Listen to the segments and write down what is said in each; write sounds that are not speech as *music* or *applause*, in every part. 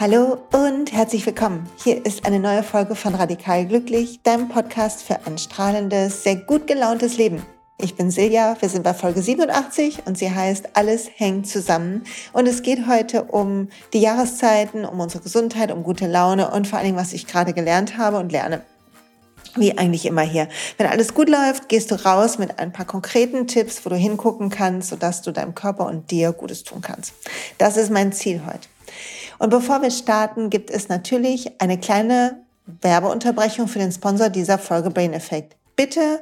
Hallo und herzlich willkommen. Hier ist eine neue Folge von Radikal Glücklich, deinem Podcast für ein strahlendes, sehr gut gelauntes Leben. Ich bin Silja, wir sind bei Folge 87 und sie heißt Alles hängt zusammen. Und es geht heute um die Jahreszeiten, um unsere Gesundheit, um gute Laune und vor allen Dingen, was ich gerade gelernt habe und lerne. Wie eigentlich immer hier. Wenn alles gut läuft, gehst du raus mit ein paar konkreten Tipps, wo du hingucken kannst, sodass du deinem Körper und dir Gutes tun kannst. Das ist mein Ziel heute. Und bevor wir starten, gibt es natürlich eine kleine Werbeunterbrechung für den Sponsor dieser Folge Brain Effect. Bitte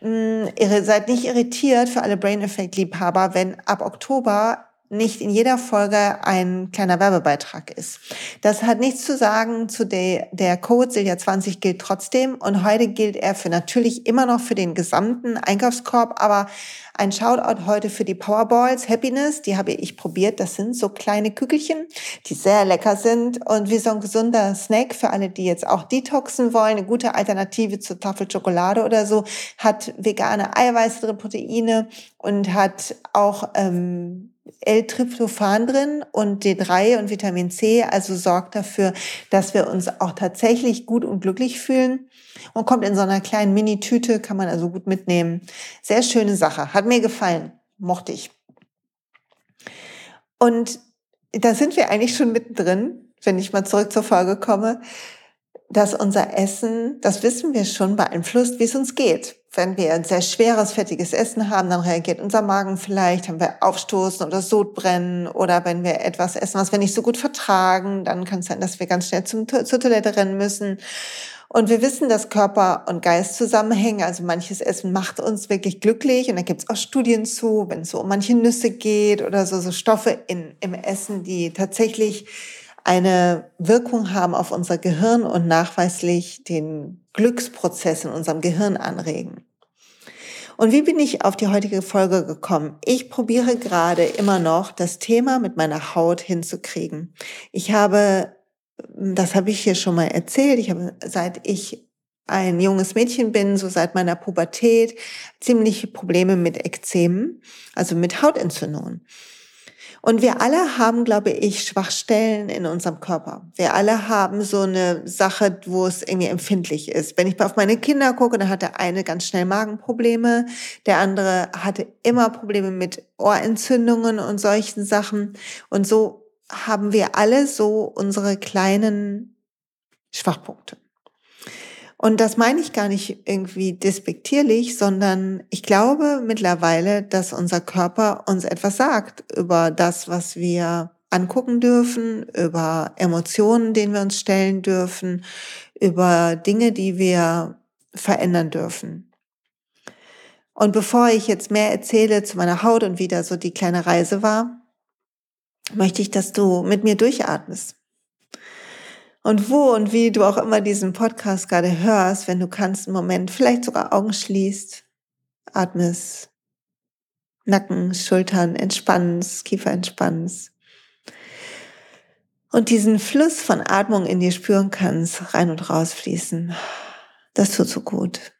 mh, mm, seid nicht irritiert für alle Brain Effect Liebhaber, wenn ab Oktober nicht in jeder Folge ein kleiner Werbebeitrag ist. Das hat nichts zu sagen zu der, der Code Silja 20 gilt trotzdem und heute gilt er für natürlich immer noch für den gesamten Einkaufskorb, aber ein Shoutout heute für die Powerballs Happiness, die habe ich probiert. Das sind so kleine Kügelchen, die sehr lecker sind und wie so ein gesunder Snack für alle, die jetzt auch detoxen wollen. Eine gute Alternative zur Tafel Schokolade oder so, hat vegane Eiweiße drin, Proteine und hat auch ähm, L-Tryptophan drin und D3 und Vitamin C, also sorgt dafür, dass wir uns auch tatsächlich gut und glücklich fühlen und kommt in so einer kleinen Mini-Tüte, kann man also gut mitnehmen. Sehr schöne Sache, hat mir gefallen, mochte ich. Und da sind wir eigentlich schon mittendrin, wenn ich mal zurück zur Folge komme dass unser Essen, das wissen wir schon, beeinflusst, wie es uns geht. Wenn wir ein sehr schweres, fettiges Essen haben, dann reagiert unser Magen vielleicht, haben wir Aufstoßen oder Sodbrennen oder wenn wir etwas essen, was wir nicht so gut vertragen, dann kann es sein, dass wir ganz schnell zum, zur Toilette rennen müssen. Und wir wissen, dass Körper und Geist zusammenhängen. Also manches Essen macht uns wirklich glücklich. Und da gibt es auch Studien zu, wenn es so um manche Nüsse geht oder so, so Stoffe in, im Essen, die tatsächlich eine Wirkung haben auf unser Gehirn und nachweislich den Glücksprozess in unserem Gehirn anregen. Und wie bin ich auf die heutige Folge gekommen? Ich probiere gerade immer noch das Thema mit meiner Haut hinzukriegen. Ich habe, das habe ich hier schon mal erzählt, ich habe seit ich ein junges Mädchen bin, so seit meiner Pubertät, ziemliche Probleme mit Ekzemen, also mit Hautentzündungen. Und wir alle haben, glaube ich, Schwachstellen in unserem Körper. Wir alle haben so eine Sache, wo es irgendwie empfindlich ist. Wenn ich auf meine Kinder gucke, dann hat der eine ganz schnell Magenprobleme, der andere hatte immer Probleme mit Ohrentzündungen und solchen Sachen. Und so haben wir alle so unsere kleinen Schwachpunkte. Und das meine ich gar nicht irgendwie despektierlich, sondern ich glaube mittlerweile, dass unser Körper uns etwas sagt über das, was wir angucken dürfen, über Emotionen, denen wir uns stellen dürfen, über Dinge, die wir verändern dürfen. Und bevor ich jetzt mehr erzähle zu meiner Haut und wie da so die kleine Reise war, möchte ich, dass du mit mir durchatmest. Und wo und wie du auch immer diesen Podcast gerade hörst, wenn du kannst, einen Moment vielleicht sogar Augen schließt, atmest, Nacken, Schultern entspannst, Kiefer entspannst. Und diesen Fluss von Atmung in dir spüren kannst, rein und raus fließen. Das tut so gut.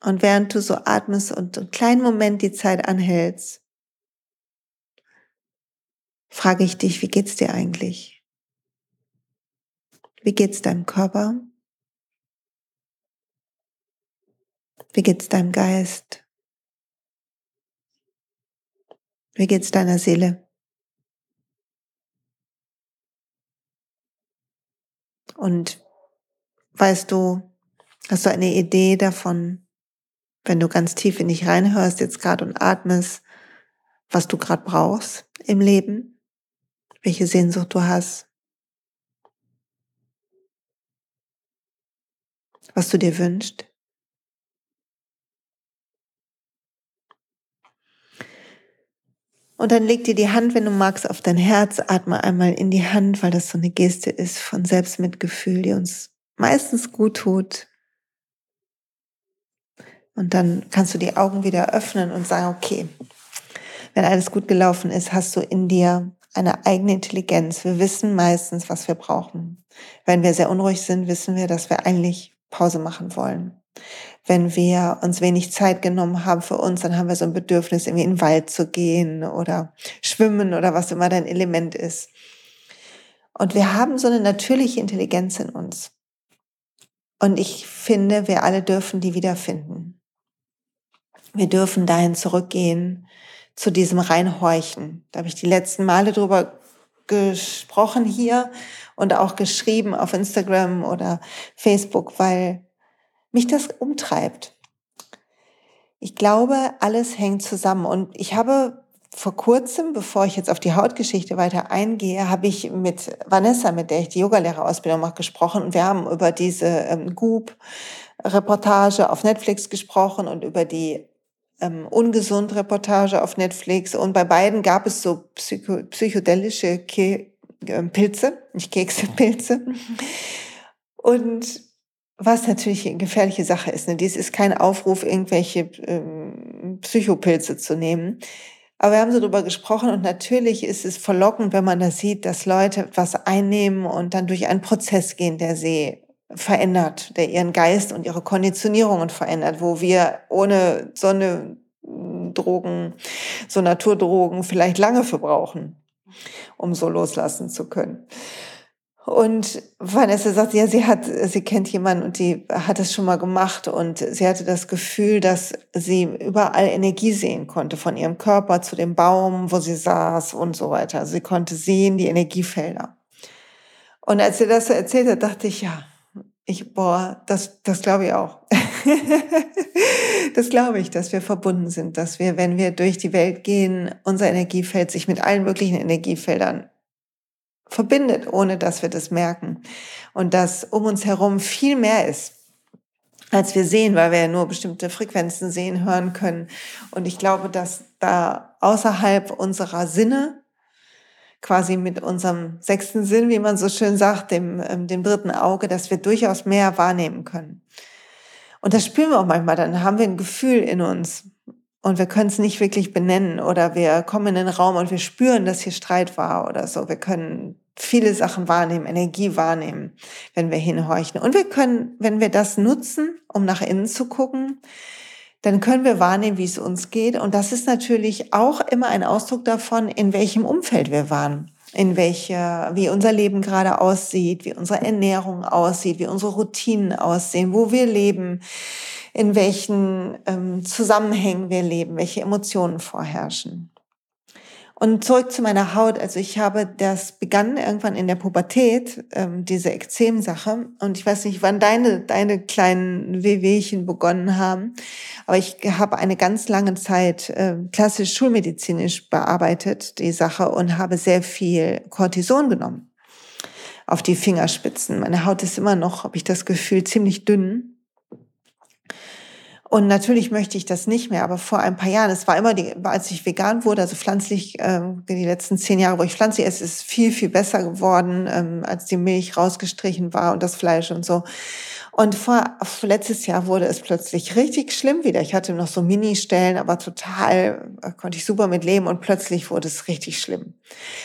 Und während du so atmest und einen kleinen Moment die Zeit anhältst, frage ich dich, wie geht's dir eigentlich? Wie geht's deinem Körper? Wie geht's deinem Geist? Wie geht's deiner Seele? Und weißt du, hast du eine Idee davon, wenn du ganz tief in dich reinhörst jetzt gerade und atmest, was du gerade brauchst im Leben, welche Sehnsucht du hast? Was du dir wünschst. Und dann leg dir die Hand, wenn du magst, auf dein Herz, atme einmal in die Hand, weil das so eine Geste ist von Selbstmitgefühl, die uns meistens gut tut. Und dann kannst du die Augen wieder öffnen und sagen, okay, wenn alles gut gelaufen ist, hast du in dir eine eigene Intelligenz. Wir wissen meistens, was wir brauchen. Wenn wir sehr unruhig sind, wissen wir, dass wir eigentlich Pause machen wollen. Wenn wir uns wenig Zeit genommen haben für uns, dann haben wir so ein Bedürfnis, irgendwie in den Wald zu gehen oder schwimmen oder was immer dein Element ist. Und wir haben so eine natürliche Intelligenz in uns. Und ich finde, wir alle dürfen die wiederfinden. Wir dürfen dahin zurückgehen zu diesem Reinhorchen. Da habe ich die letzten Male drüber gesprochen hier und auch geschrieben auf Instagram oder Facebook, weil mich das umtreibt. Ich glaube, alles hängt zusammen. Und ich habe vor kurzem, bevor ich jetzt auf die Hautgeschichte weiter eingehe, habe ich mit Vanessa, mit der ich die Yogalehrerausbildung mache, gesprochen. Und wir haben über diese ähm, Goop-Reportage auf Netflix gesprochen und über die ähm, Ungesund-Reportage auf Netflix. Und bei beiden gab es so psycho psychedelische äh, Pilze, nicht Kekse, *laughs* Pilze. Und was natürlich eine gefährliche Sache ist. Ne? Dies ist kein Aufruf, irgendwelche ähm, Psychopilze zu nehmen. Aber wir haben so drüber gesprochen und natürlich ist es verlockend, wenn man das sieht, dass Leute etwas einnehmen und dann durch einen Prozess gehen, der sie verändert, der ihren Geist und ihre Konditionierungen verändert, wo wir ohne so eine Drogen, so Naturdrogen vielleicht lange für brauchen, um so loslassen zu können. Und Vanessa sagt, ja, sie hat, sie kennt jemanden und die hat es schon mal gemacht und sie hatte das Gefühl, dass sie überall Energie sehen konnte, von ihrem Körper zu dem Baum, wo sie saß und so weiter. Sie konnte sehen die Energiefelder. Und als sie das so erzählt hat, dachte ich, ja, ich, boah, das, das glaube ich auch. *laughs* das glaube ich, dass wir verbunden sind, dass wir, wenn wir durch die Welt gehen, unser Energiefeld sich mit allen möglichen Energiefeldern verbindet, ohne dass wir das merken. Und dass um uns herum viel mehr ist, als wir sehen, weil wir ja nur bestimmte Frequenzen sehen, hören können. Und ich glaube, dass da außerhalb unserer Sinne, quasi mit unserem sechsten Sinn, wie man so schön sagt, dem, ähm, dem dritten Auge, dass wir durchaus mehr wahrnehmen können. Und das spüren wir auch manchmal, dann haben wir ein Gefühl in uns und wir können es nicht wirklich benennen oder wir kommen in den Raum und wir spüren, dass hier Streit war oder so. Wir können viele Sachen wahrnehmen, Energie wahrnehmen, wenn wir hinhorchen. Und wir können, wenn wir das nutzen, um nach innen zu gucken, dann können wir wahrnehmen, wie es uns geht. Und das ist natürlich auch immer ein Ausdruck davon, in welchem Umfeld wir waren in welcher, wie unser Leben gerade aussieht, wie unsere Ernährung aussieht, wie unsere Routinen aussehen, wo wir leben, in welchen ähm, Zusammenhängen wir leben, welche Emotionen vorherrschen. Und zurück zu meiner Haut. Also ich habe das begann irgendwann in der Pubertät, ähm, diese Ekzemsache. Und ich weiß nicht, wann deine, deine kleinen Wehwehchen begonnen haben. Aber ich habe eine ganz lange Zeit äh, klassisch schulmedizinisch bearbeitet, die Sache, und habe sehr viel Cortison genommen auf die Fingerspitzen. Meine Haut ist immer noch, habe ich das Gefühl, ziemlich dünn. Und natürlich möchte ich das nicht mehr, aber vor ein paar Jahren, es war immer, die, als ich vegan wurde, also pflanzlich, äh, die letzten zehn Jahre, wo ich pflanzlich esse, ist viel, viel besser geworden, ähm, als die Milch rausgestrichen war und das Fleisch und so. Und vor, letztes Jahr wurde es plötzlich richtig schlimm wieder. Ich hatte noch so Mini-Stellen, aber total äh, konnte ich super mit leben und plötzlich wurde es richtig schlimm.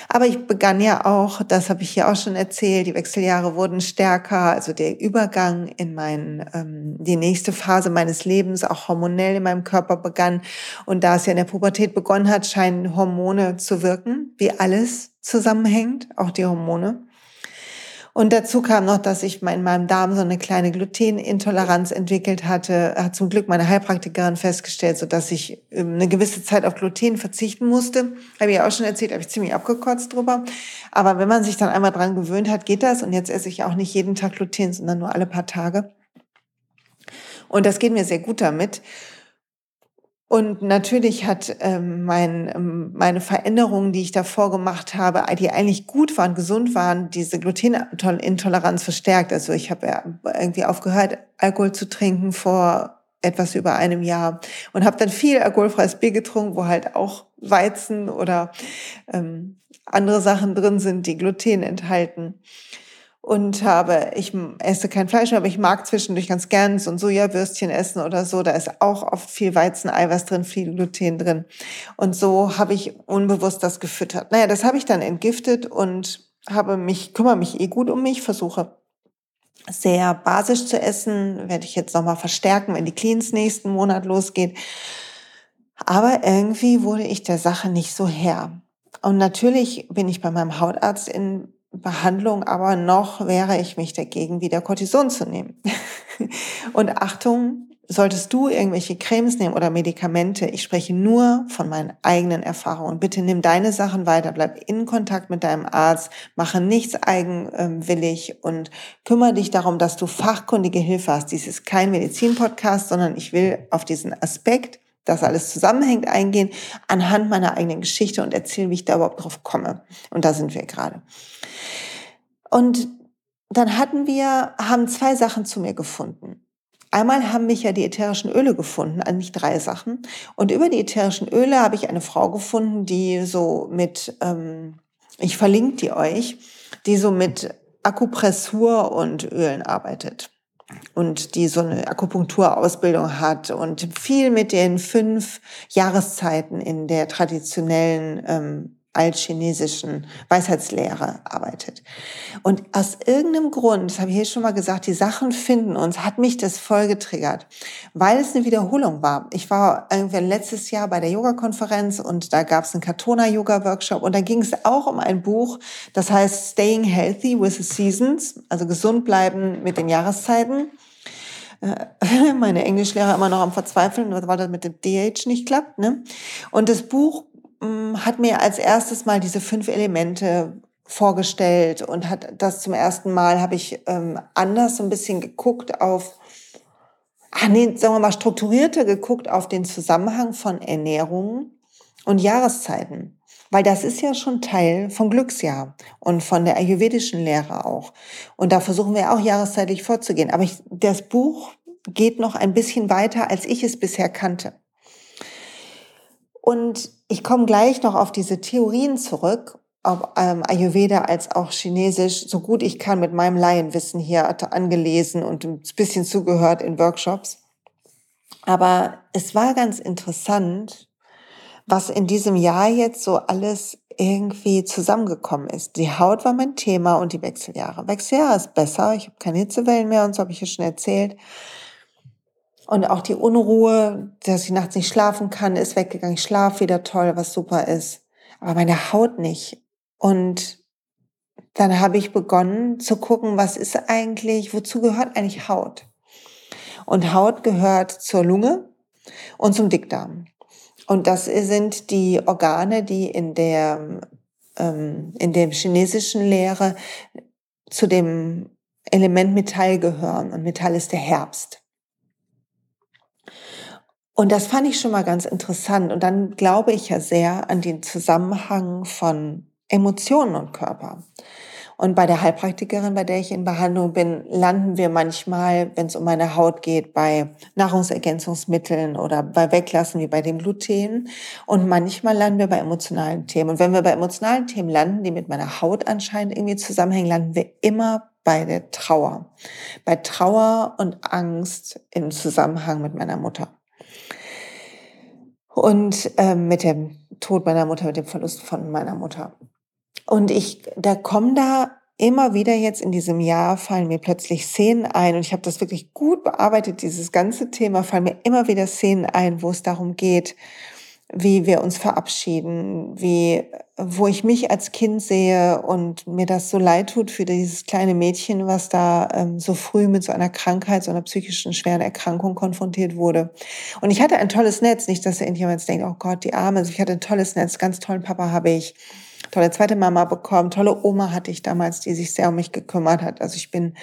Aber ich begann ja auch, das habe ich hier auch schon erzählt, die Wechseljahre wurden stärker, also der Übergang in mein, ähm, die nächste Phase meines Lebens, auch hormonell in meinem Körper begann. Und da es ja in der Pubertät begonnen hat, scheinen Hormone zu wirken, wie alles zusammenhängt, auch die Hormone. Und dazu kam noch, dass ich in meinem Darm so eine kleine Glutenintoleranz entwickelt hatte. Hat zum Glück meine Heilpraktikerin festgestellt, so dass ich ähm, eine gewisse Zeit auf Gluten verzichten musste. Habe ich ja auch schon erzählt, habe ich ziemlich abgekotzt drüber. Aber wenn man sich dann einmal dran gewöhnt hat, geht das. Und jetzt esse ich auch nicht jeden Tag Gluten, sondern nur alle paar Tage. Und das geht mir sehr gut damit. Und natürlich hat ähm, mein, ähm, meine Veränderungen, die ich davor gemacht habe, die eigentlich gut waren, gesund waren, diese Glutenintoleranz verstärkt. Also ich habe ja irgendwie aufgehört, Alkohol zu trinken vor etwas über einem Jahr und habe dann viel alkoholfreies Bier getrunken, wo halt auch Weizen oder ähm, andere Sachen drin sind, die Gluten enthalten und habe, ich esse kein Fleisch mehr, aber ich mag zwischendurch ganz gern so ein Sojawürstchen essen oder so. Da ist auch oft viel Weizeneiweiß drin, viel Gluten drin. Und so habe ich unbewusst das gefüttert. Naja, das habe ich dann entgiftet und habe mich, kümmere mich eh gut um mich, versuche sehr basisch zu essen, werde ich jetzt nochmal verstärken, wenn die Cleans nächsten Monat losgeht. Aber irgendwie wurde ich der Sache nicht so her. Und natürlich bin ich bei meinem Hautarzt in Behandlung, aber noch wehre ich mich dagegen, wieder Cortison zu nehmen. *laughs* Und Achtung, solltest du irgendwelche Cremes nehmen oder Medikamente, ich spreche nur von meinen eigenen Erfahrungen. Bitte nimm deine Sachen weiter, bleib in Kontakt mit deinem Arzt, mache nichts eigenwillig und kümmere dich darum, dass du fachkundige Hilfe hast. Dies ist kein Medizin-Podcast, sondern ich will auf diesen Aspekt, dass alles zusammenhängt, eingehen, anhand meiner eigenen Geschichte und erzählen, wie ich da überhaupt drauf komme. Und da sind wir gerade. Und dann hatten wir, haben zwei Sachen zu mir gefunden. Einmal haben mich ja die ätherischen Öle gefunden, eigentlich drei Sachen. Und über die ätherischen Öle habe ich eine Frau gefunden, die so mit, ähm, ich verlinke die euch, die so mit Akupressur und Ölen arbeitet und die so eine Akupunkturausbildung hat und viel mit den fünf Jahreszeiten in der traditionellen ähm, altchinesischen Weisheitslehre arbeitet. Und aus irgendeinem Grund, das habe ich hier schon mal gesagt, die Sachen finden uns, hat mich das voll getriggert, weil es eine Wiederholung war. Ich war irgendwann letztes Jahr bei der Yoga-Konferenz und da gab es einen Katona-Yoga-Workshop und da ging es auch um ein Buch, das heißt Staying Healthy with the Seasons, also gesund bleiben mit den Jahreszeiten äh, *laughs* meine Englischlehrer immer noch am Verzweifeln, weil das mit dem DH nicht klappt. Ne? Und das Buch hat mir als erstes mal diese fünf Elemente vorgestellt und hat das zum ersten Mal habe ich ähm, anders so ein bisschen geguckt auf ach nee, sagen wir mal strukturierter geguckt auf den Zusammenhang von Ernährung und Jahreszeiten. Weil das ist ja schon Teil von Glücksjahr und von der ayurvedischen Lehre auch. Und da versuchen wir auch jahreszeitlich vorzugehen. Aber ich, das Buch geht noch ein bisschen weiter, als ich es bisher kannte. Und ich komme gleich noch auf diese Theorien zurück, ob ähm, Ayurveda als auch Chinesisch, so gut ich kann mit meinem Laienwissen hier angelesen und ein bisschen zugehört in Workshops. Aber es war ganz interessant, was in diesem Jahr jetzt so alles irgendwie zusammengekommen ist. Die Haut war mein Thema und die Wechseljahre. Wechseljahre ist besser, ich habe keine Hitzewellen mehr und so habe ich ja schon erzählt. Und auch die Unruhe, dass ich nachts nicht schlafen kann, ist weggegangen. Ich schlafe wieder toll, was super ist. Aber meine Haut nicht. Und dann habe ich begonnen zu gucken, was ist eigentlich, wozu gehört eigentlich Haut? Und Haut gehört zur Lunge und zum Dickdarm. Und das sind die Organe, die in der, ähm, in der chinesischen Lehre zu dem Element Metall gehören. Und Metall ist der Herbst. Und das fand ich schon mal ganz interessant. Und dann glaube ich ja sehr an den Zusammenhang von Emotionen und Körper. Und bei der Heilpraktikerin, bei der ich in Behandlung bin, landen wir manchmal, wenn es um meine Haut geht, bei Nahrungsergänzungsmitteln oder bei Weglassen wie bei dem Gluten. Und manchmal landen wir bei emotionalen Themen. Und wenn wir bei emotionalen Themen landen, die mit meiner Haut anscheinend irgendwie zusammenhängen, landen wir immer bei der Trauer. Bei Trauer und Angst im Zusammenhang mit meiner Mutter und ähm, mit dem Tod meiner Mutter, mit dem Verlust von meiner Mutter. Und ich, da kommen da immer wieder jetzt in diesem Jahr fallen mir plötzlich Szenen ein und ich habe das wirklich gut bearbeitet, dieses ganze Thema, fallen mir immer wieder Szenen ein, wo es darum geht, wie wir uns verabschieden, wie, wo ich mich als Kind sehe und mir das so leid tut für dieses kleine Mädchen, was da ähm, so früh mit so einer Krankheit, so einer psychischen schweren Erkrankung konfrontiert wurde. Und ich hatte ein tolles Netz, nicht, dass irgendjemand denkt, oh Gott, die Arme, also ich hatte ein tolles Netz, ganz tollen Papa habe ich, tolle zweite Mama bekommen, tolle Oma hatte ich damals, die sich sehr um mich gekümmert hat. Also ich bin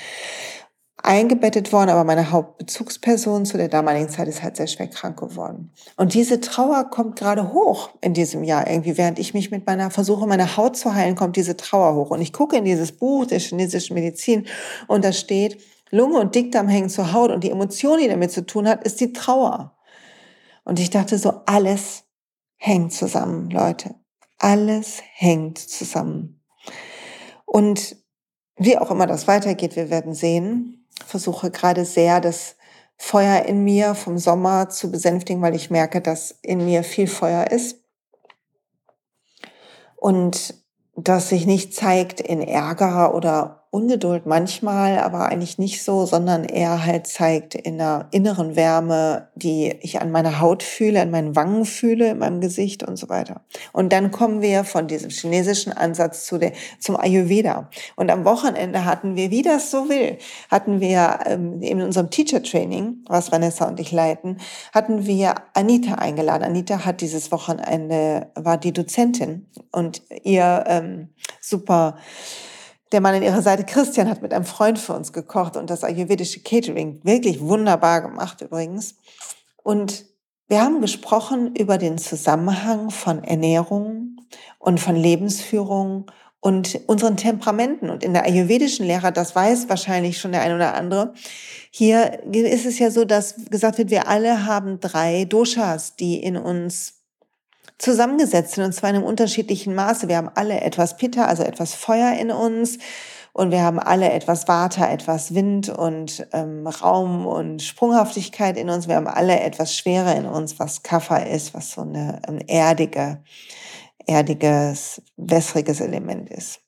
eingebettet worden, aber meine Hauptbezugsperson zu der damaligen Zeit ist halt sehr schwer krank geworden. Und diese Trauer kommt gerade hoch in diesem Jahr irgendwie, während ich mich mit meiner versuche, meine Haut zu heilen, kommt diese Trauer hoch. Und ich gucke in dieses Buch der chinesischen Medizin und da steht, Lunge und Dickdarm hängen zur Haut und die Emotion, die damit zu tun hat, ist die Trauer. Und ich dachte so, alles hängt zusammen, Leute. Alles hängt zusammen. Und wie auch immer das weitergeht, wir werden sehen versuche gerade sehr, das Feuer in mir vom Sommer zu besänftigen, weil ich merke, dass in mir viel Feuer ist. Und das sich nicht zeigt in Ärger oder Ungeduld manchmal, aber eigentlich nicht so, sondern eher halt zeigt in einer inneren Wärme, die ich an meiner Haut fühle, an meinen Wangen fühle, in meinem Gesicht und so weiter. Und dann kommen wir von diesem chinesischen Ansatz zu der, zum Ayurveda. Und am Wochenende hatten wir, wie das so will, hatten wir ähm, in unserem Teacher Training, was Vanessa und ich leiten, hatten wir Anita eingeladen. Anita hat dieses Wochenende, war die Dozentin und ihr ähm, super der Mann an ihrer Seite, Christian, hat mit einem Freund für uns gekocht und das ayurvedische Catering wirklich wunderbar gemacht übrigens. Und wir haben gesprochen über den Zusammenhang von Ernährung und von Lebensführung und unseren Temperamenten. Und in der ayurvedischen Lehre, das weiß wahrscheinlich schon der ein oder andere, hier ist es ja so, dass gesagt wird, wir alle haben drei Doshas, die in uns zusammengesetzt sind, und zwar in einem unterschiedlichen Maße. Wir haben alle etwas Pitta, also etwas Feuer in uns. Und wir haben alle etwas Vata, etwas Wind und ähm, Raum und Sprunghaftigkeit in uns. Wir haben alle etwas Schwere in uns, was Kapha ist, was so eine ein erdige, erdiges, wässriges Element ist.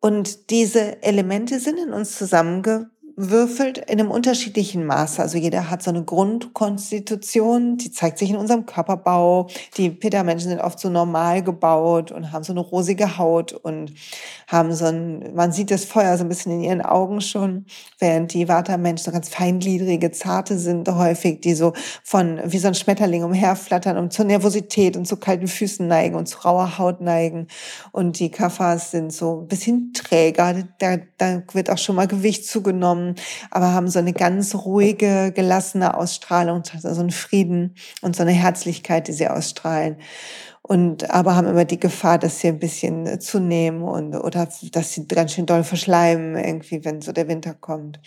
Und diese Elemente sind in uns zusammenge würfelt in einem unterschiedlichen Maße. Also jeder hat so eine Grundkonstitution, die zeigt sich in unserem Körperbau. Die Pitta-Menschen sind oft so normal gebaut und haben so eine rosige Haut und haben so ein, man sieht das Feuer so ein bisschen in ihren Augen schon, während die Vata-Menschen so ganz feingliedrige, zarte sind häufig, die so von, wie so ein Schmetterling umherflattern und zur Nervosität und zu kalten Füßen neigen und zu rauer Haut neigen. Und die Kaffers sind so ein bisschen träger, da, da wird auch schon mal Gewicht zugenommen aber haben so eine ganz ruhige, gelassene Ausstrahlung, so einen Frieden und so eine Herzlichkeit, die sie ausstrahlen. Und aber haben immer die Gefahr, dass sie ein bisschen zunehmen und oder dass sie ganz schön doll verschleimen, irgendwie, wenn so der Winter kommt.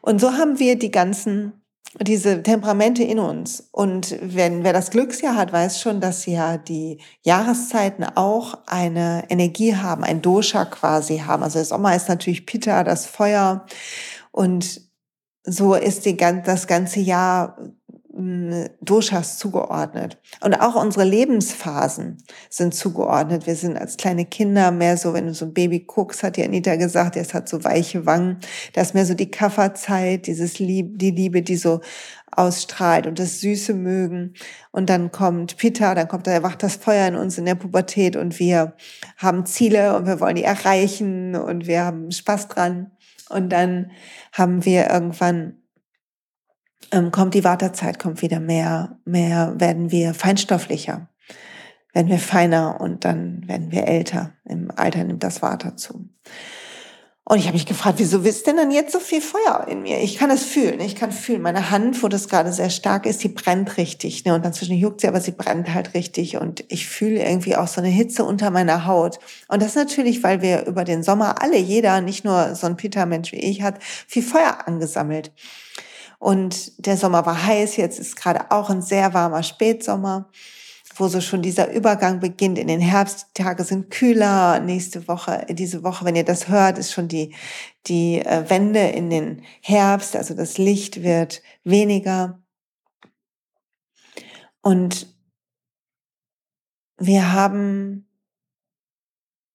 Und so haben wir die ganzen diese Temperamente in uns. Und wenn wer das Glücksjahr hat, weiß schon, dass ja die Jahreszeiten auch eine Energie haben, ein Dosha quasi haben. Also der Sommer ist natürlich Pitta, das Feuer. Und so ist die, das ganze Jahr Doshas zugeordnet. Und auch unsere Lebensphasen sind zugeordnet. Wir sind als kleine Kinder mehr so, wenn du so ein Baby guckst, hat die Anita gesagt, es hat so weiche Wangen. Da ist mehr so die Kafferzeit, dieses Lieb, die Liebe, die so ausstrahlt und das Süße mögen. Und dann kommt Peter, dann kommt, da erwacht das Feuer in uns in der Pubertät und wir haben Ziele und wir wollen die erreichen und wir haben Spaß dran. Und dann haben wir irgendwann ähm, kommt die Wartezeit, kommt wieder mehr, mehr werden wir feinstofflicher, werden wir feiner und dann werden wir älter. Im Alter nimmt das Water zu. Und ich habe mich gefragt, wieso ist denn dann jetzt so viel Feuer in mir? Ich kann es fühlen. Ich kann fühlen, meine Hand, wo das gerade sehr stark ist, die brennt richtig. Ne? Und dann zwischen juckt sie, aber sie brennt halt richtig. Und ich fühle irgendwie auch so eine Hitze unter meiner Haut. Und das natürlich, weil wir über den Sommer alle, jeder, nicht nur so ein Peter-Mensch wie ich, hat viel Feuer angesammelt. Und der Sommer war heiß, jetzt ist gerade auch ein sehr warmer Spätsommer, wo so schon dieser Übergang beginnt in den Herbst. Die Tage sind kühler. Nächste Woche, diese Woche, wenn ihr das hört, ist schon die, die äh, Wende in den Herbst. Also das Licht wird weniger. Und wir haben,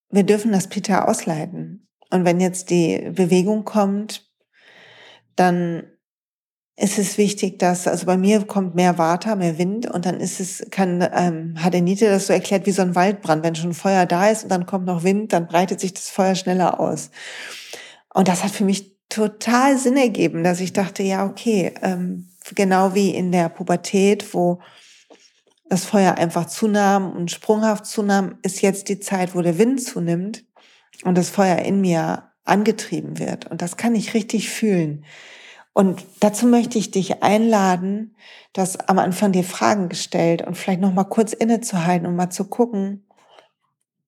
wir dürfen das Peter ausleiten. Und wenn jetzt die Bewegung kommt, dann ist es wichtig, dass, also bei mir kommt mehr Water, mehr Wind und dann ist es, kann, ähm, hat Anita das so erklärt wie so ein Waldbrand. Wenn schon Feuer da ist und dann kommt noch Wind, dann breitet sich das Feuer schneller aus. Und das hat für mich total Sinn ergeben, dass ich dachte, ja, okay, ähm, genau wie in der Pubertät, wo das Feuer einfach zunahm und sprunghaft zunahm, ist jetzt die Zeit, wo der Wind zunimmt und das Feuer in mir angetrieben wird. Und das kann ich richtig fühlen. Und dazu möchte ich dich einladen, dass am Anfang dir Fragen gestellt und vielleicht noch mal kurz innezuhalten und mal zu gucken,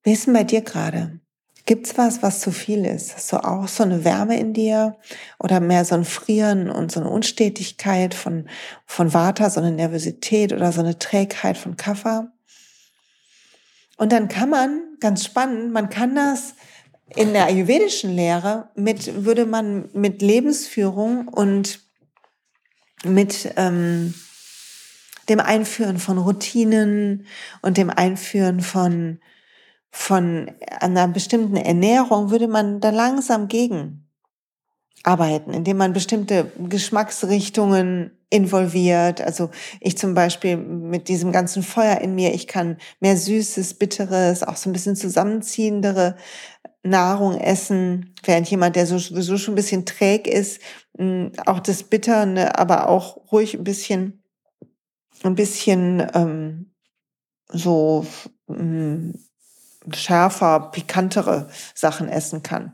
wie ist denn bei dir gerade? Gibt's was, was zu viel ist? Hast du auch so eine Wärme in dir oder mehr so ein Frieren und so eine Unstetigkeit von, von Vata, so eine Nervosität oder so eine Trägheit von Kapha? Und dann kann man, ganz spannend, man kann das in der ayurvedischen Lehre mit, würde man mit Lebensführung und mit ähm, dem Einführen von Routinen und dem Einführen von, von einer bestimmten Ernährung würde man da langsam gegen arbeiten, indem man bestimmte Geschmacksrichtungen involviert. Also ich zum Beispiel mit diesem ganzen Feuer in mir, ich kann mehr Süßes, Bitteres, auch so ein bisschen zusammenziehendere Nahrung essen, während jemand, der sowieso schon ein bisschen träg ist, auch das Bitterne, aber auch ruhig ein bisschen, ein bisschen ähm, so mh, schärfer, pikantere Sachen essen kann,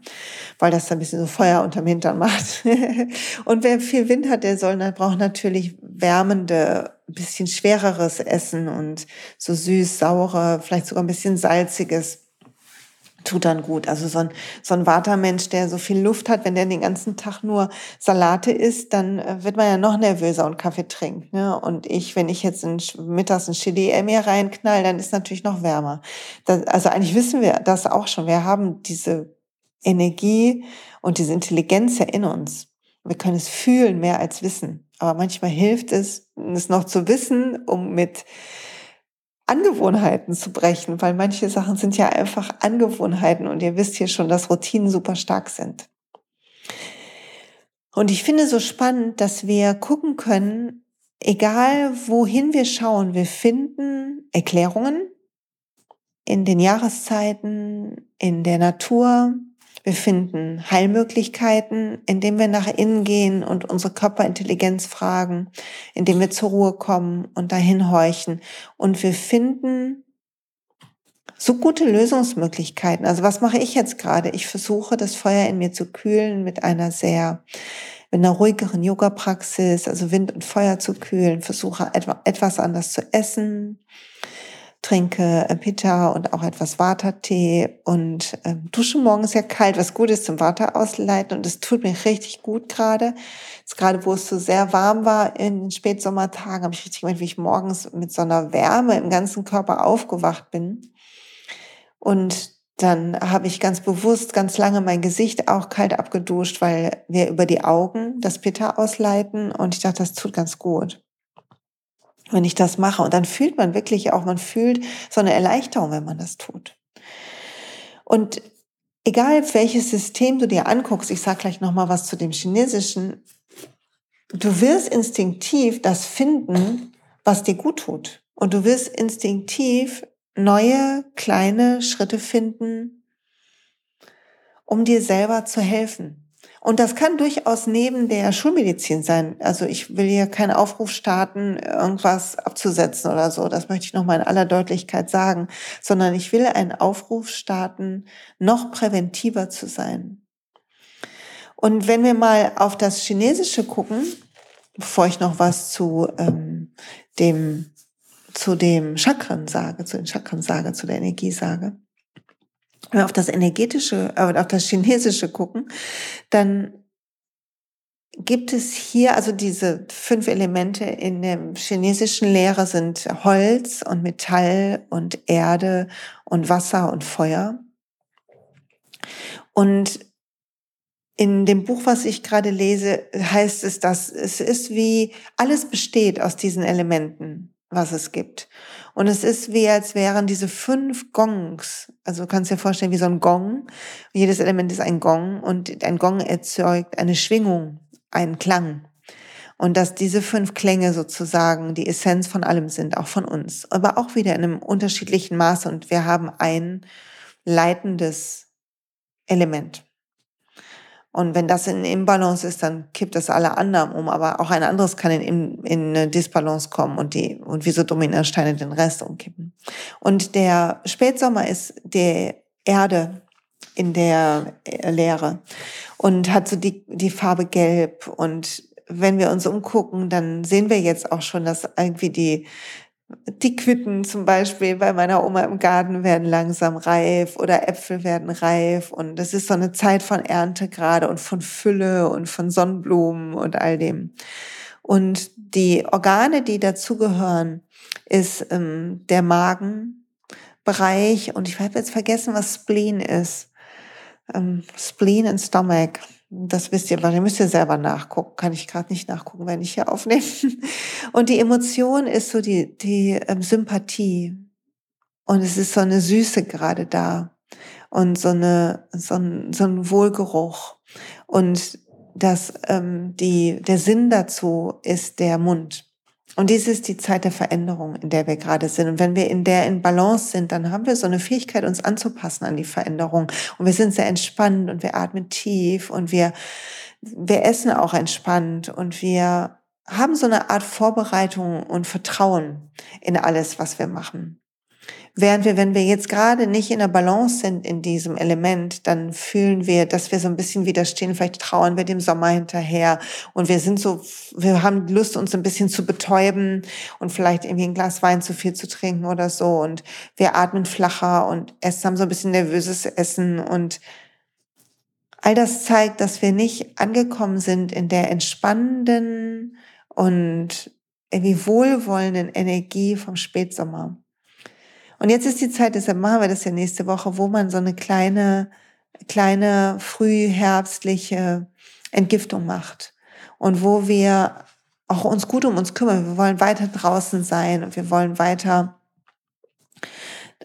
weil das ein bisschen so Feuer unterm Hintern macht. *laughs* und wer viel Wind hat, der soll, der braucht natürlich wärmende, ein bisschen schwereres Essen und so süß, saure, vielleicht sogar ein bisschen salziges tut dann gut. Also so ein, so ein Watermensch, der so viel Luft hat, wenn der den ganzen Tag nur Salate isst, dann äh, wird man ja noch nervöser und Kaffee trinkt. Ne? Und ich, wenn ich jetzt in, mittags ein Chili mir reinknall, dann ist natürlich noch wärmer. Das, also eigentlich wissen wir das auch schon. Wir haben diese Energie und diese Intelligenz ja in uns. Wir können es fühlen mehr als wissen. Aber manchmal hilft es, es noch zu wissen, um mit Angewohnheiten zu brechen, weil manche Sachen sind ja einfach Angewohnheiten und ihr wisst hier schon, dass Routinen super stark sind. Und ich finde so spannend, dass wir gucken können, egal wohin wir schauen, wir finden Erklärungen in den Jahreszeiten, in der Natur, wir finden Heilmöglichkeiten, indem wir nach innen gehen und unsere Körperintelligenz fragen, indem wir zur Ruhe kommen und dahin horchen. Und wir finden so gute Lösungsmöglichkeiten. Also was mache ich jetzt gerade? Ich versuche, das Feuer in mir zu kühlen mit einer sehr, mit einer ruhigeren Yoga-Praxis, also Wind und Feuer zu kühlen, versuche etwas anders zu essen, trinke äh, Pitta und auch etwas Vata-Tee und äh, dusche morgens sehr kalt, was gut ist zum Vata ausleiten und es tut mir richtig gut gerade. Jetzt gerade, wo es so sehr warm war in den Spätsommertagen, habe ich richtig gemerkt, wie ich morgens mit so einer Wärme im ganzen Körper aufgewacht bin. Und dann habe ich ganz bewusst ganz lange mein Gesicht auch kalt abgeduscht, weil wir über die Augen das Pitta ausleiten und ich dachte, das tut ganz gut wenn ich das mache. Und dann fühlt man wirklich auch, man fühlt so eine Erleichterung, wenn man das tut. Und egal welches System du dir anguckst, ich sage gleich nochmal was zu dem chinesischen, du wirst instinktiv das finden, was dir gut tut. Und du wirst instinktiv neue kleine Schritte finden, um dir selber zu helfen. Und das kann durchaus neben der Schulmedizin sein. Also ich will hier keinen Aufruf starten, irgendwas abzusetzen oder so. Das möchte ich nochmal in aller Deutlichkeit sagen. Sondern ich will einen Aufruf starten, noch präventiver zu sein. Und wenn wir mal auf das Chinesische gucken, bevor ich noch was zu ähm, dem zu dem Chakren sage, zu den Chakren sage, zu der Energie sage, wenn wir auf das energetische, äh, auf das chinesische gucken, dann gibt es hier, also diese fünf Elemente in der chinesischen Lehre sind Holz und Metall und Erde und Wasser und Feuer. Und in dem Buch, was ich gerade lese, heißt es, dass es ist wie alles besteht aus diesen Elementen, was es gibt. Und es ist wie, als wären diese fünf Gongs, also du kannst dir vorstellen, wie so ein Gong. Jedes Element ist ein Gong und ein Gong erzeugt eine Schwingung, einen Klang. Und dass diese fünf Klänge sozusagen die Essenz von allem sind, auch von uns, aber auch wieder in einem unterschiedlichen Maße. Und wir haben ein leitendes Element. Und wenn das in Imbalance ist, dann kippt das alle anderen um. Aber auch ein anderes kann in, in eine Disbalance kommen und die, und wie so Dominansteine den Rest umkippen. Und der Spätsommer ist der Erde in der Leere und hat so die, die Farbe gelb. Und wenn wir uns umgucken, dann sehen wir jetzt auch schon, dass irgendwie die die Quitten zum Beispiel bei meiner Oma im Garten werden langsam reif oder Äpfel werden reif und es ist so eine Zeit von Ernte gerade und von Fülle und von Sonnenblumen und all dem. Und die Organe, die dazugehören, ist ähm, der Magenbereich und ich habe jetzt vergessen, was Spleen ist. Ähm, Spleen und Stomach. Das wisst ihr, weil ihr müsst ihr selber nachgucken. Kann ich gerade nicht nachgucken, wenn ich hier aufnehme. *laughs* Und die Emotion ist so die, die ähm, Sympathie und es ist so eine Süße gerade da und so eine so ein, so ein Wohlgeruch und das ähm, die der Sinn dazu ist der Mund und dies ist die Zeit der Veränderung, in der wir gerade sind. Und wenn wir in der in Balance sind, dann haben wir so eine Fähigkeit, uns anzupassen an die Veränderung. Und wir sind sehr entspannt und wir atmen tief und wir, wir essen auch entspannt und wir haben so eine Art Vorbereitung und Vertrauen in alles, was wir machen. Während wir, wenn wir jetzt gerade nicht in der Balance sind in diesem Element, dann fühlen wir, dass wir so ein bisschen widerstehen. Vielleicht trauern wir dem Sommer hinterher und wir sind so, wir haben Lust, uns ein bisschen zu betäuben und vielleicht irgendwie ein Glas Wein zu viel zu trinken oder so und wir atmen flacher und essen, haben so ein bisschen nervöses Essen und all das zeigt, dass wir nicht angekommen sind in der entspannenden und irgendwie wohlwollenden Energie vom Spätsommer. Und jetzt ist die Zeit, deshalb machen wir das ja nächste Woche, wo man so eine kleine, kleine frühherbstliche Entgiftung macht. Und wo wir auch uns gut um uns kümmern. Wir wollen weiter draußen sein und wir wollen weiter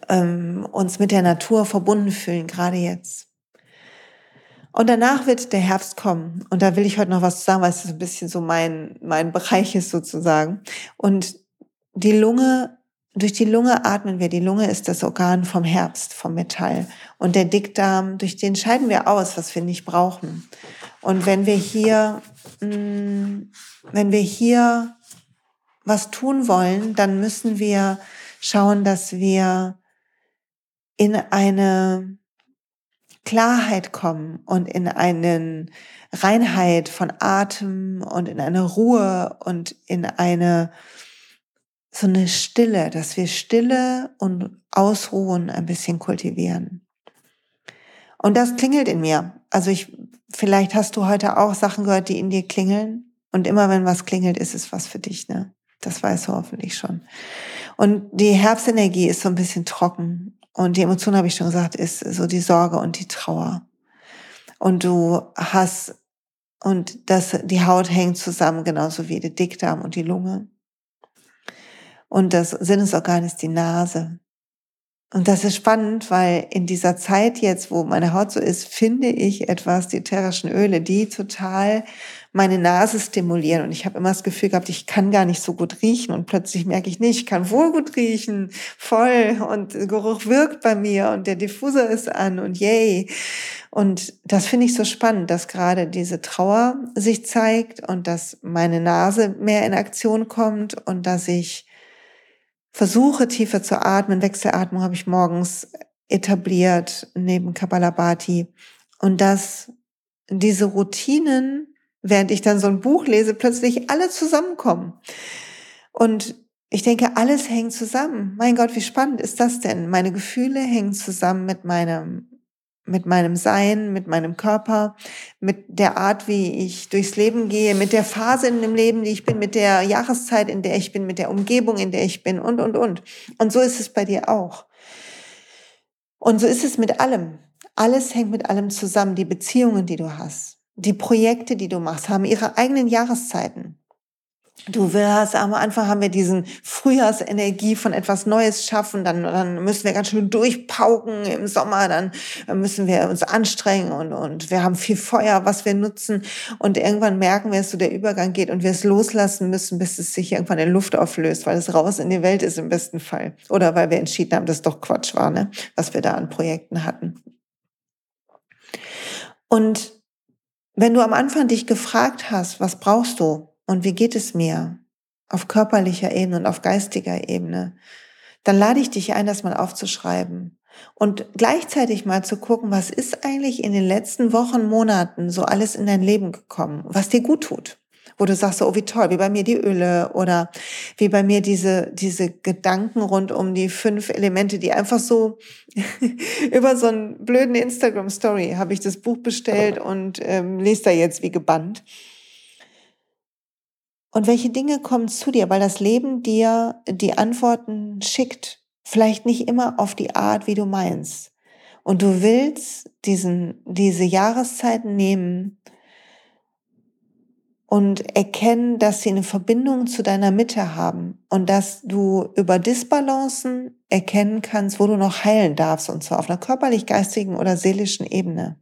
ähm, uns mit der Natur verbunden fühlen, gerade jetzt. Und danach wird der Herbst kommen. Und da will ich heute noch was sagen, weil es ein bisschen so mein, mein Bereich ist sozusagen. Und die Lunge durch die Lunge atmen wir. Die Lunge ist das Organ vom Herbst, vom Metall. Und der Dickdarm, durch den scheiden wir aus, was wir nicht brauchen. Und wenn wir hier, mm, wenn wir hier was tun wollen, dann müssen wir schauen, dass wir in eine Klarheit kommen und in eine Reinheit von Atem und in eine Ruhe und in eine so eine Stille, dass wir Stille und Ausruhen ein bisschen kultivieren. Und das klingelt in mir. Also ich, vielleicht hast du heute auch Sachen gehört, die in dir klingeln. Und immer wenn was klingelt, ist es was für dich, ne? Das weißt du hoffentlich schon. Und die Herbstenergie ist so ein bisschen trocken. Und die Emotion, habe ich schon gesagt, ist so die Sorge und die Trauer. Und du hast, und das, die Haut hängt zusammen, genauso wie der Dickdarm und die Lunge. Und das Sinnesorgan ist die Nase. Und das ist spannend, weil in dieser Zeit jetzt, wo meine Haut so ist, finde ich etwas, die ätherischen Öle, die total meine Nase stimulieren. Und ich habe immer das Gefühl gehabt, ich kann gar nicht so gut riechen. Und plötzlich merke ich nicht, ich kann wohl gut riechen, voll. Und Geruch wirkt bei mir und der Diffuser ist an und yay. Und das finde ich so spannend, dass gerade diese Trauer sich zeigt und dass meine Nase mehr in Aktion kommt und dass ich versuche tiefer zu atmen. Wechselatmung habe ich morgens etabliert neben Kapalabhati. Und dass diese Routinen, während ich dann so ein Buch lese, plötzlich alle zusammenkommen. Und ich denke, alles hängt zusammen. Mein Gott, wie spannend ist das denn? Meine Gefühle hängen zusammen mit meinem mit meinem Sein, mit meinem Körper, mit der Art, wie ich durchs Leben gehe, mit der Phase in dem Leben, die ich bin, mit der Jahreszeit, in der ich bin, mit der Umgebung, in der ich bin und, und, und. Und so ist es bei dir auch. Und so ist es mit allem. Alles hängt mit allem zusammen. Die Beziehungen, die du hast, die Projekte, die du machst, haben ihre eigenen Jahreszeiten. Du wirst, am Anfang haben wir diesen Frühjahrsenergie von etwas Neues schaffen, dann, dann müssen wir ganz schön durchpauken im Sommer, dann müssen wir uns anstrengen und, und wir haben viel Feuer, was wir nutzen und irgendwann merken wir, dass so der Übergang geht und wir es loslassen müssen, bis es sich irgendwann in Luft auflöst, weil es raus in die Welt ist im besten Fall. Oder weil wir entschieden haben, dass doch Quatsch war, ne? was wir da an Projekten hatten. Und wenn du am Anfang dich gefragt hast, was brauchst du? Und wie geht es mir? Auf körperlicher Ebene und auf geistiger Ebene, dann lade ich dich ein, das mal aufzuschreiben. Und gleichzeitig mal zu gucken, was ist eigentlich in den letzten Wochen, Monaten so alles in dein Leben gekommen, was dir gut tut? Wo du sagst, oh wie toll, wie bei mir die Öle oder wie bei mir diese, diese Gedanken rund um die fünf Elemente, die einfach so *laughs* über so einen blöden Instagram-Story habe ich das Buch bestellt und ähm, lese da jetzt wie gebannt. Und welche Dinge kommen zu dir, weil das Leben dir die Antworten schickt. Vielleicht nicht immer auf die Art, wie du meinst. Und du willst diesen, diese Jahreszeiten nehmen und erkennen, dass sie eine Verbindung zu deiner Mitte haben und dass du über Disbalancen erkennen kannst, wo du noch heilen darfst, und zwar auf einer körperlich, geistigen oder seelischen Ebene.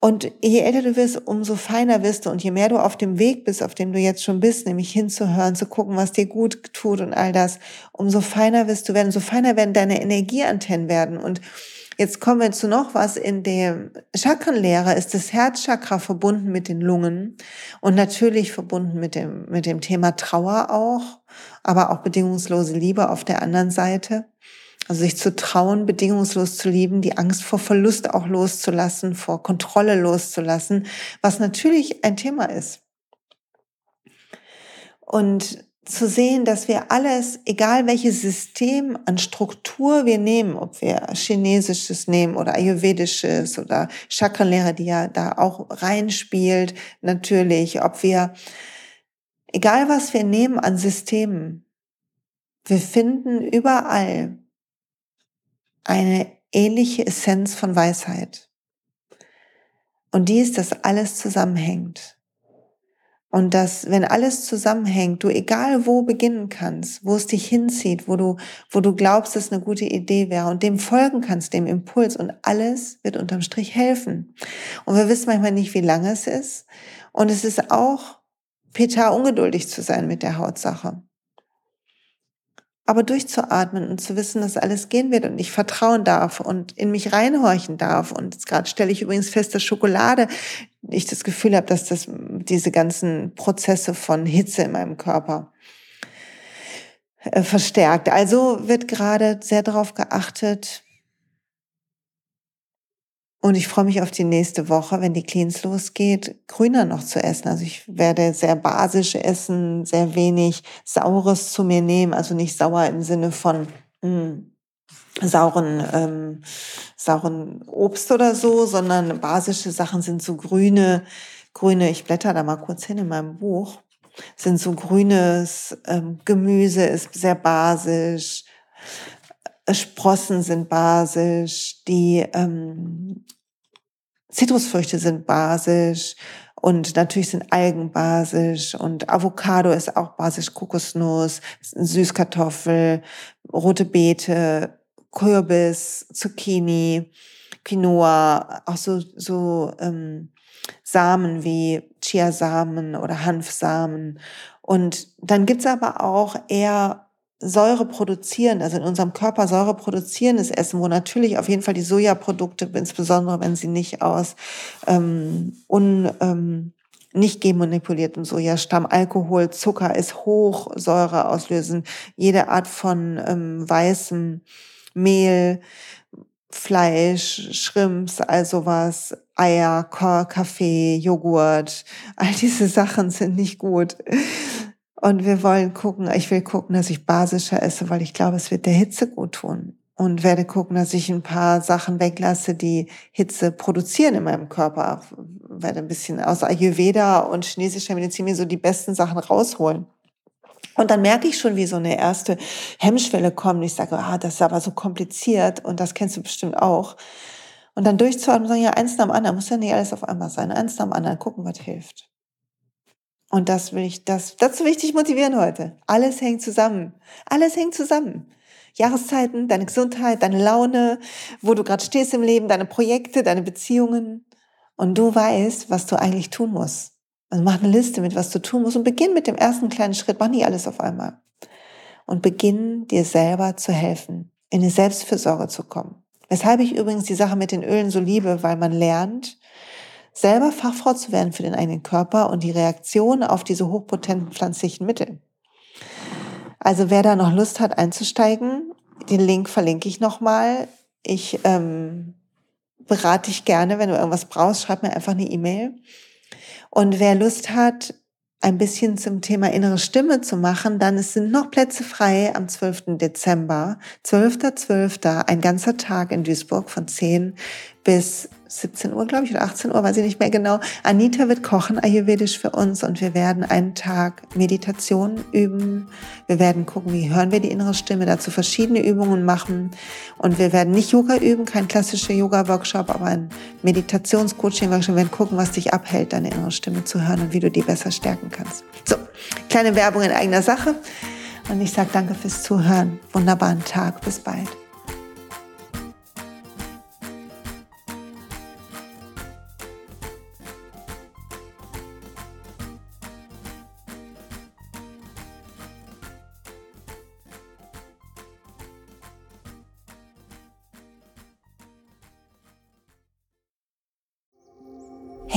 Und je älter du wirst, umso feiner wirst du und je mehr du auf dem Weg bist, auf dem du jetzt schon bist, nämlich hinzuhören, zu gucken, was dir gut tut und all das, umso feiner wirst du werden, umso feiner werden deine Energieantennen werden und Jetzt kommen wir zu noch was. In der Chakrenlehre ist das Herzchakra verbunden mit den Lungen und natürlich verbunden mit dem, mit dem Thema Trauer auch, aber auch bedingungslose Liebe auf der anderen Seite. Also sich zu trauen, bedingungslos zu lieben, die Angst vor Verlust auch loszulassen, vor Kontrolle loszulassen, was natürlich ein Thema ist. Und zu sehen, dass wir alles, egal welches System an Struktur wir nehmen, ob wir chinesisches nehmen oder ayurvedisches oder Chakrenlehre, die ja da auch reinspielt, natürlich, ob wir, egal was wir nehmen an Systemen, wir finden überall eine ähnliche Essenz von Weisheit. Und die ist, dass alles zusammenhängt. Und dass, wenn alles zusammenhängt, du egal wo beginnen kannst, wo es dich hinzieht, wo du, wo du glaubst, dass es eine gute Idee wäre und dem folgen kannst, dem Impuls und alles wird unterm Strich helfen. Und wir wissen manchmal nicht, wie lange es ist. Und es ist auch Peter ungeduldig zu sein mit der Hautsache aber durchzuatmen und zu wissen, dass alles gehen wird und ich vertrauen darf und in mich reinhorchen darf. Und jetzt gerade stelle ich übrigens fest, dass Schokolade, ich das Gefühl habe, dass das diese ganzen Prozesse von Hitze in meinem Körper äh, verstärkt. Also wird gerade sehr darauf geachtet, und ich freue mich auf die nächste Woche, wenn die Cleans losgeht, grüner noch zu essen. Also ich werde sehr basisch essen, sehr wenig Saures zu mir nehmen. Also nicht sauer im Sinne von mh, hm, sauren, ähm, sauren Obst oder so, sondern basische Sachen sind so grüne, grüne, ich blätter da mal kurz hin in meinem Buch, sind so grünes ähm, Gemüse, ist sehr basisch. Sprossen sind basisch, die ähm, Zitrusfrüchte sind basisch und natürlich sind Algen basisch und Avocado ist auch basisch, Kokosnuss, Süßkartoffel, rote Beete, Kürbis, Zucchini, Quinoa, auch so, so ähm, Samen wie Chiasamen oder Hanfsamen. Und dann gibt's aber auch eher Säure produzieren, also in unserem Körper Säure produzierendes Essen, wo natürlich auf jeden Fall die Sojaprodukte, insbesondere wenn sie nicht aus ähm, un, ähm, nicht genmanipuliertem Sojastamm, Alkohol, Zucker ist hoch, Säure auslösen, jede Art von ähm, weißem Mehl, Fleisch, Shrimps, also was, Eier, Kaffee, Joghurt, all diese Sachen sind nicht gut. Und wir wollen gucken, ich will gucken, dass ich basischer esse, weil ich glaube, es wird der Hitze gut tun. Und werde gucken, dass ich ein paar Sachen weglasse, die Hitze produzieren in meinem Körper. Werde ein bisschen aus Ayurveda und chinesischer Medizin mir so die besten Sachen rausholen. Und dann merke ich schon, wie so eine erste Hemmschwelle kommt. Ich sage, ah, das ist aber so kompliziert und das kennst du bestimmt auch. Und dann durchzuatmen sagen, ja, eins nach dem anderen, muss ja nicht alles auf einmal sein, eins nach dem anderen, gucken, was hilft. Und das will ich, das, dazu will ich dich motivieren heute. Alles hängt zusammen. Alles hängt zusammen. Jahreszeiten, deine Gesundheit, deine Laune, wo du gerade stehst im Leben, deine Projekte, deine Beziehungen. Und du weißt, was du eigentlich tun musst. Also mach eine Liste mit, was du tun musst und beginn mit dem ersten kleinen Schritt. Mach nicht alles auf einmal. Und beginn dir selber zu helfen, in eine Selbstfürsorge zu kommen. Weshalb ich übrigens die Sache mit den Ölen so liebe, weil man lernt, selber Fachfrau zu werden für den eigenen Körper und die Reaktion auf diese hochpotenten pflanzlichen Mittel. Also wer da noch Lust hat einzusteigen, den Link verlinke ich nochmal. Ich ähm, berate dich gerne, wenn du irgendwas brauchst, schreib mir einfach eine E-Mail. Und wer Lust hat, ein bisschen zum Thema innere Stimme zu machen, dann es sind noch Plätze frei am 12. Dezember. 12.12. ein ganzer Tag in Duisburg von 10 bis 17 Uhr, glaube ich, oder 18 Uhr, weiß ich nicht mehr genau. Anita wird kochen ayurvedisch für uns und wir werden einen Tag Meditation üben. Wir werden gucken, wie hören wir die innere Stimme, dazu verschiedene Übungen machen. Und wir werden nicht Yoga üben, kein klassischer Yoga-Workshop, aber ein Meditationscoaching-Workshop. Wir werden gucken, was dich abhält, deine innere Stimme zu hören und wie du die besser stärken kannst. So, kleine Werbung in eigener Sache. Und ich sage danke fürs Zuhören. Wunderbaren Tag. Bis bald.